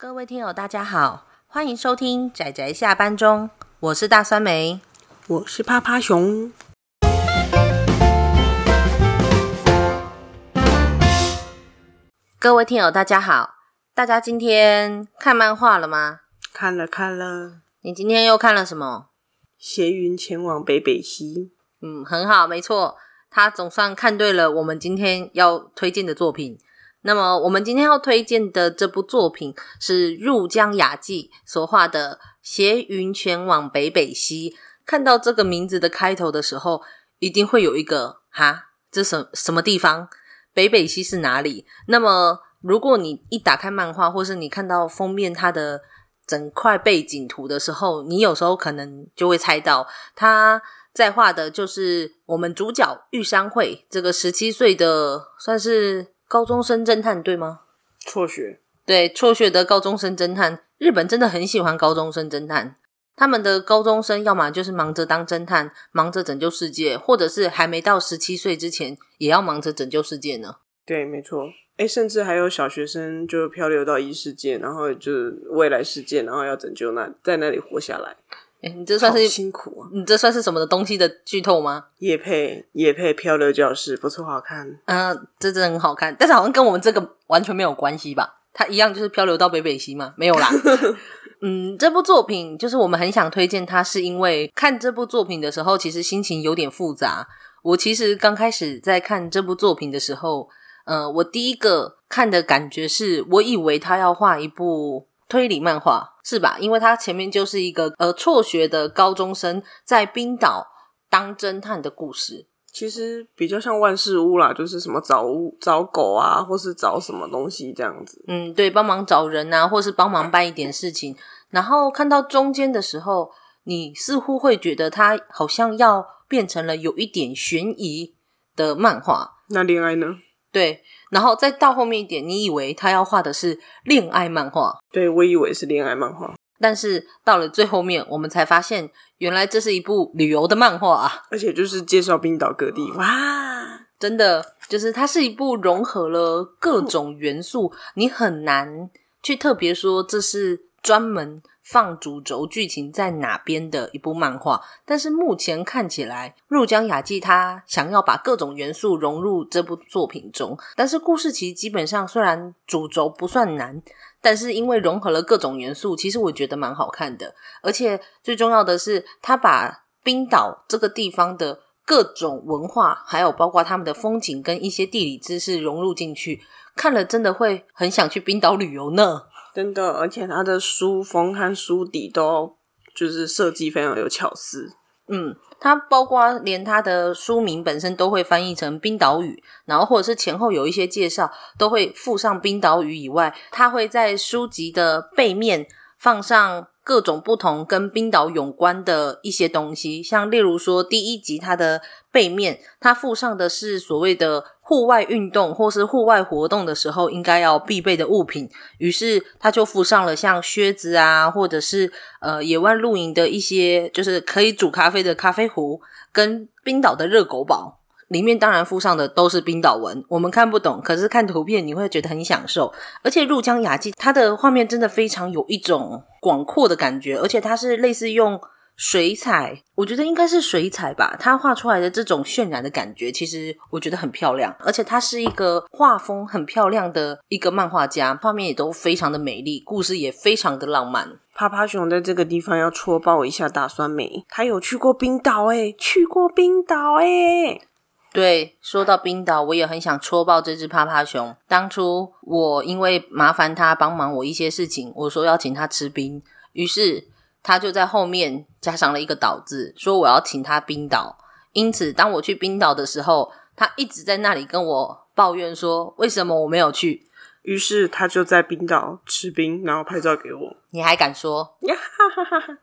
各位听友，大家好，欢迎收听仔仔下班中，我是大酸梅，我是趴趴熊。各位听友，大家好，大家今天看漫画了吗？看了看了。你今天又看了什么？斜云前往北北西。嗯，很好，没错，他总算看对了我们今天要推荐的作品。那么，我们今天要推荐的这部作品是入江雅纪所画的《斜云前往北北西》。看到这个名字的开头的时候，一定会有一个哈，这什什么地方？北北西是哪里？那么，如果你一打开漫画，或是你看到封面它的整块背景图的时候，你有时候可能就会猜到，他在画的就是我们主角玉山会这个十七岁的，算是。高中生侦探对吗？辍学对，辍学的高中生侦探。日本真的很喜欢高中生侦探，他们的高中生要么就是忙着当侦探，忙着拯救世界，或者是还没到十七岁之前也要忙着拯救世界呢。对，没错。诶，甚至还有小学生就漂流到异世界，然后就是未来世界，然后要拯救那在那里活下来。诶，你这算是辛苦啊！你这算是什么的东西的剧透吗？业配业配漂流教室不错，好看。嗯、呃，这真的很好看，但是好像跟我们这个完全没有关系吧？它一样就是漂流到北北西吗？没有啦。嗯，这部作品就是我们很想推荐它，是因为看这部作品的时候，其实心情有点复杂。我其实刚开始在看这部作品的时候，呃，我第一个看的感觉是我以为他要画一部。推理漫画是吧？因为他前面就是一个呃辍学的高中生在冰岛当侦探的故事，其实比较像万事屋啦，就是什么找找狗啊，或是找什么东西这样子。嗯，对，帮忙找人啊，或是帮忙办一点事情。然后看到中间的时候，你似乎会觉得他好像要变成了有一点悬疑的漫画。那恋爱呢？对。然后再到后面一点，你以为他要画的是恋爱漫画？对，我以为是恋爱漫画，但是到了最后面，我们才发现，原来这是一部旅游的漫画啊！而且就是介绍冰岛各地，哇，真的就是它是一部融合了各种元素，你很难去特别说这是专门。放主轴剧情在哪边的一部漫画，但是目前看起来，入江雅纪他想要把各种元素融入这部作品中，但是故事其实基本上虽然主轴不算难，但是因为融合了各种元素，其实我觉得蛮好看的。而且最重要的是，他把冰岛这个地方的各种文化，还有包括他们的风景跟一些地理知识融入进去，看了真的会很想去冰岛旅游呢。真的，而且它的书封和书底都就是设计非常有巧思。嗯，它包括连它的书名本身都会翻译成冰岛语，然后或者是前后有一些介绍都会附上冰岛语以外，它会在书籍的背面放上各种不同跟冰岛有关的一些东西，像例如说第一集它的背面，它附上的是所谓的。户外运动或是户外活动的时候，应该要必备的物品。于是他就附上了像靴子啊，或者是呃野外露营的一些，就是可以煮咖啡的咖啡壶，跟冰岛的热狗堡。里面当然附上的都是冰岛文，我们看不懂，可是看图片你会觉得很享受。而且入江雅纪它的画面真的非常有一种广阔的感觉，而且它是类似用。水彩，我觉得应该是水彩吧。他画出来的这种渲染的感觉，其实我觉得很漂亮。而且他是一个画风很漂亮的一个漫画家，画面也都非常的美丽，故事也非常的浪漫。趴趴熊在这个地方要戳爆一下大酸梅，他有去过冰岛诶，去过冰岛诶。对，说到冰岛，我也很想戳爆这只趴趴熊。当初我因为麻烦他帮忙我一些事情，我说要请他吃冰，于是。他就在后面加上了一个岛字，说我要请他冰岛。因此，当我去冰岛的时候，他一直在那里跟我抱怨说，为什么我没有去。于是他就在冰岛吃冰，然后拍照给我。你还敢说？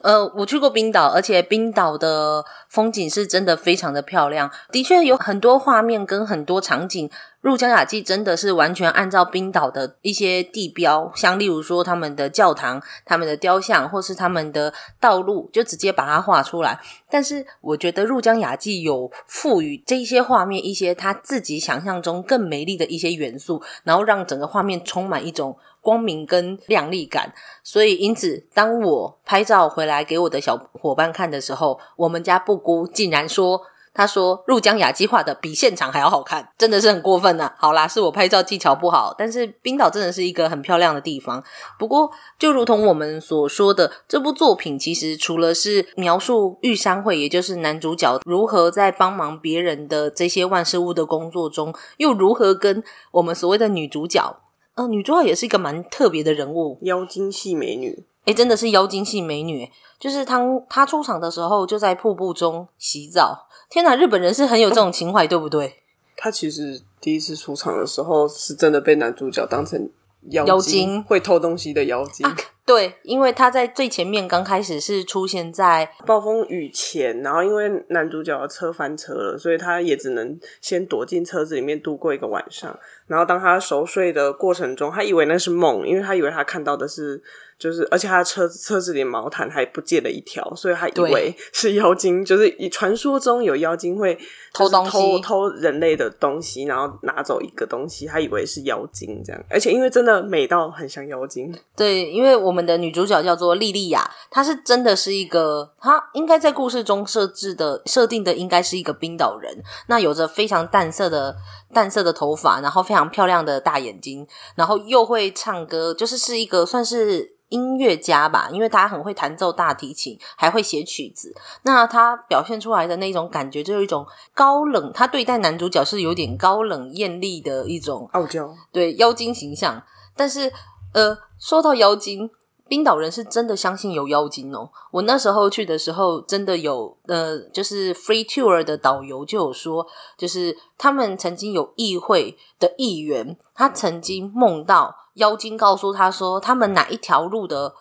呃，我去过冰岛，而且冰岛的风景是真的非常的漂亮，的确有很多画面跟很多场景。入江雅纪真的是完全按照冰岛的一些地标，像例如说他们的教堂、他们的雕像，或是他们的道路，就直接把它画出来。但是我觉得入江雅纪有赋予这些画面一些他自己想象中更美丽的一些元素，然后让整个画面充满一种光明跟亮丽感。所以因此，当我拍照回来给我的小伙伴看的时候，我们家布姑竟然说。他说：“入江雅纪画的比现场还要好看，真的是很过分呐、啊！好啦，是我拍照技巧不好，但是冰岛真的是一个很漂亮的地方。不过，就如同我们所说的，这部作品其实除了是描述玉山会，也就是男主角如何在帮忙别人的这些万事屋的工作中，又如何跟我们所谓的女主角，呃，女主角也是一个蛮特别的人物，妖精系美女。诶，真的是妖精系美女，就是她她出场的时候就在瀑布中洗澡。”天哪，日本人是很有这种情怀，哦、对不对？他其实第一次出场的时候，是真的被男主角当成妖精，妖精会偷东西的妖精。啊、对，因为他在最前面刚开始是出现在暴风雨前，然后因为男主角的车翻车了，所以他也只能先躲进车子里面度过一个晚上。然后当他熟睡的过程中，他以为那是梦，因为他以为他看到的是。就是，而且他的车子车子里毛毯还不见了一条，所以他以为是妖精。就是以传说中有妖精会偷东西，偷偷人类的东西，然后拿走一个东西，他以为是妖精这样。而且因为真的美到很像妖精。对，因为我们的女主角叫做莉莉亚，她是真的是一个，她应该在故事中设置的设定的应该是一个冰岛人，那有着非常淡色的淡色的头发，然后非常漂亮的大眼睛，然后又会唱歌，就是是一个算是。音乐家吧，因为他很会弹奏大提琴，还会写曲子。那他表现出来的那种感觉，就是一种高冷。他对待男主角是有点高冷艳丽的一种傲娇，对妖精形象。但是，呃，说到妖精，冰岛人是真的相信有妖精哦。我那时候去的时候，真的有呃，就是 free tour 的导游就有说，就是他们曾经有议会的议员，他曾经梦到。妖精告诉他说：“他们哪一条路的，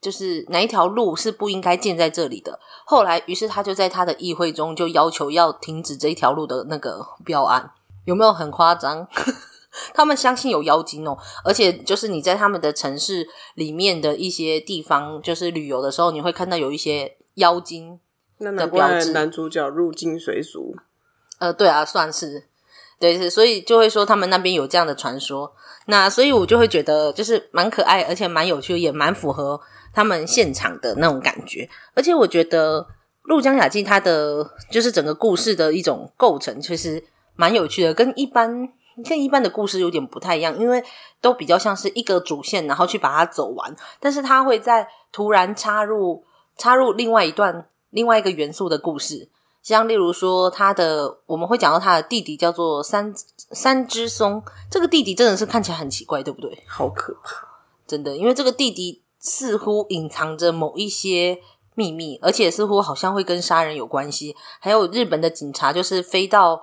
就是哪一条路是不应该建在这里的。”后来，于是他就在他的议会中就要求要停止这一条路的那个标案，有没有很夸张？他们相信有妖精哦，而且就是你在他们的城市里面的一些地方，就是旅游的时候，你会看到有一些妖精的标志。那难怪男主角入境随俗。呃，对啊，算是对，是，所以就会说他们那边有这样的传说。那所以，我就会觉得就是蛮可爱，而且蛮有趣，也蛮符合他们现场的那种感觉。而且我觉得入江雅记它的就是整个故事的一种构成，其实蛮有趣的，跟一般跟一般的故事有点不太一样，因为都比较像是一个主线，然后去把它走完。但是它会在突然插入插入另外一段另外一个元素的故事。像例如说，他的我们会讲到他的弟弟叫做三三只松，这个弟弟真的是看起来很奇怪，对不对？好可怕，真的，因为这个弟弟似乎隐藏着某一些秘密，而且似乎好像会跟杀人有关系。还有日本的警察就是飞到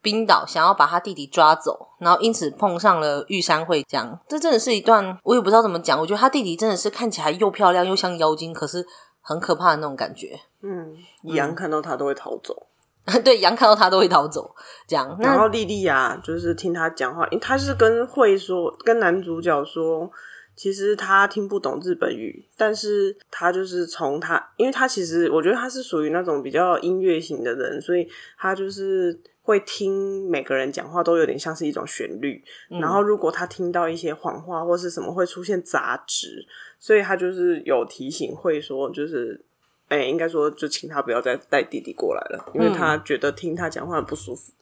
冰岛，想要把他弟弟抓走，然后因此碰上了玉山会，这样，这真的是一段我也不知道怎么讲。我觉得他弟弟真的是看起来又漂亮又像妖精，可是。很可怕的那种感觉，嗯，羊看到他都会逃走，嗯、对，羊看到他都会逃走，这样。然后莉莉亚就是听他讲话，因为他是跟会说，跟男主角说，其实他听不懂日本语，但是他就是从他，因为他其实我觉得他是属于那种比较音乐型的人，所以他就是会听每个人讲话都有点像是一种旋律。嗯、然后如果他听到一些谎话或是什么，会出现杂质。所以他就是有提醒，会说就是，哎、欸，应该说就请他不要再带弟弟过来了，因为他觉得听他讲话很不舒服。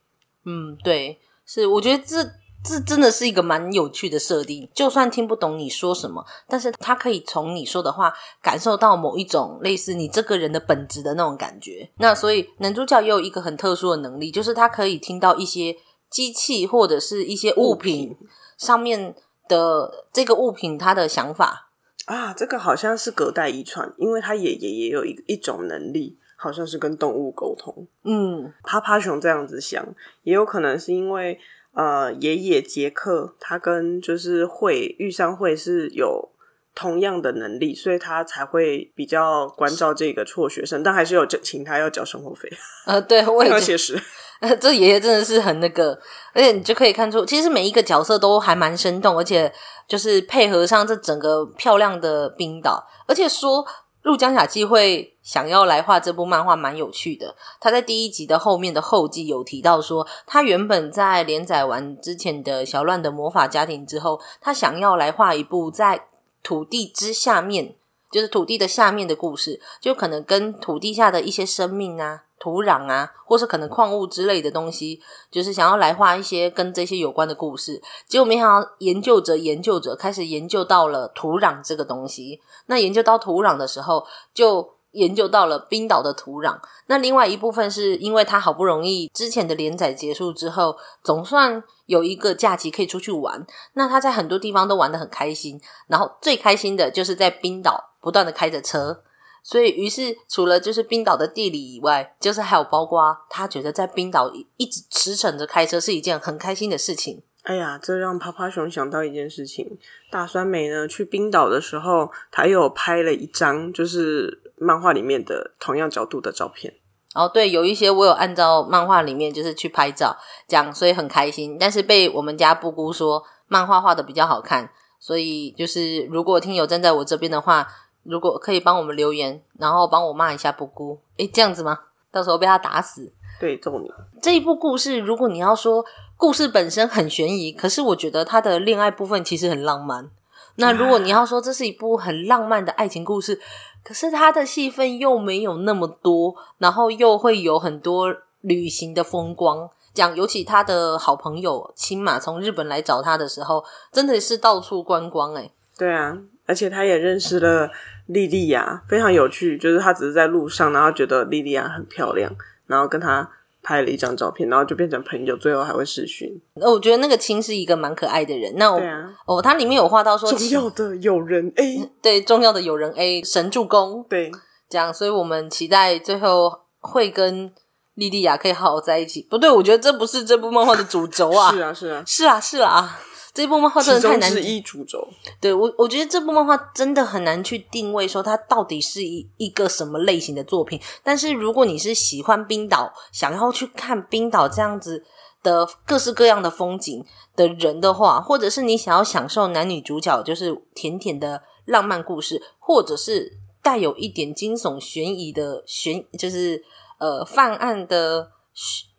嗯，对，是，我觉得这这真的是一个蛮有趣的设定。就算听不懂你说什么，但是他可以从你说的话感受到某一种类似你这个人的本质的那种感觉。那所以男主角也有一个很特殊的能力，就是他可以听到一些机器或者是一些物品，上面的这个物品他的想法。啊，这个好像是隔代遗传，因为他爷爷也有一一种能力，好像是跟动物沟通。嗯，趴趴熊这样子想，也有可能是因为呃，爷爷杰克他跟就是会遇上会是有同样的能力，所以他才会比较关照这个辍学生，但还是有请他要交生活费。呃，对，我 也要写实。呃，这爷爷真的是很那个，而且你就可以看出，其实每一个角色都还蛮生动，而且就是配合上这整个漂亮的冰岛，而且说入江雅纪会想要来画这部漫画，蛮有趣的。他在第一集的后面的后记有提到说，他原本在连载完之前的小乱的魔法家庭之后，他想要来画一部在土地之下面，就是土地的下面的故事，就可能跟土地下的一些生命啊。土壤啊，或是可能矿物之类的东西，就是想要来画一些跟这些有关的故事。结果没想到研究者研究者开始研究到了土壤这个东西。那研究到土壤的时候，就研究到了冰岛的土壤。那另外一部分是因为他好不容易之前的连载结束之后，总算有一个假期可以出去玩。那他在很多地方都玩得很开心，然后最开心的就是在冰岛不断的开着车。所以，于是除了就是冰岛的地理以外，就是还有包括他觉得在冰岛一直驰骋着开车是一件很开心的事情。哎呀，这让趴趴熊想到一件事情：大酸梅呢去冰岛的时候，他又拍了一张就是漫画里面的同样角度的照片。哦，对，有一些我有按照漫画里面就是去拍照，这样所以很开心。但是被我们家布姑说漫画画的比较好看，所以就是如果听友站在我这边的话。如果可以帮我们留言，然后帮我骂一下布姑，诶，这样子吗？到时候被他打死，对，揍你。这一部故事，如果你要说故事本身很悬疑，可是我觉得他的恋爱部分其实很浪漫。那如果你要说这是一部很浪漫的爱情故事，可是他的戏份又没有那么多，然后又会有很多旅行的风光。讲尤其他的好朋友青马从日本来找他的时候，真的是到处观光诶。对啊，而且他也认识了。莉莉亚非常有趣，就是他只是在路上，然后觉得莉莉亚很漂亮，然后跟他拍了一张照片，然后就变成朋友，最后还会视讯。那我觉得那个青是一个蛮可爱的人。那我，哦，他里面有画到说重要的友人 A，对，重要的友人 A 神助攻，对，这样，所以我们期待最后会跟莉莉亚可以好好在一起。不对，我觉得这不是这部漫画的主轴啊，是啊，是啊，是啊，是啊。这部漫画真的太难，其中之一主轴。对，我，我觉得这部漫画真的很难去定位，说它到底是一一个什么类型的作品。但是如果你是喜欢冰岛，想要去看冰岛这样子的各式各样的风景的人的话，或者是你想要享受男女主角就是甜甜的浪漫故事，或者是带有一点惊悚悬疑的悬，就是呃犯案的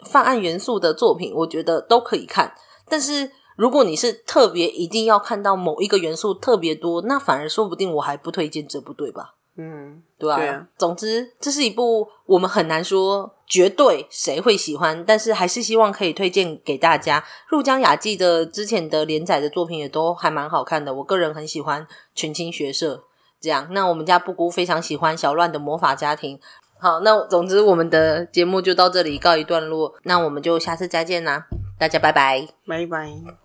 犯案元素的作品，我觉得都可以看。但是。如果你是特别一定要看到某一个元素特别多，那反而说不定我还不推荐这部，对吧？嗯，对吧？对啊。总之，这是一部我们很难说绝对谁会喜欢，但是还是希望可以推荐给大家。入江雅纪的之前的连载的作品也都还蛮好看的，我个人很喜欢群青学社这样。那我们家布姑非常喜欢小乱的魔法家庭。好，那总之我们的节目就到这里告一段落，那我们就下次再见啦，大家拜拜，拜拜。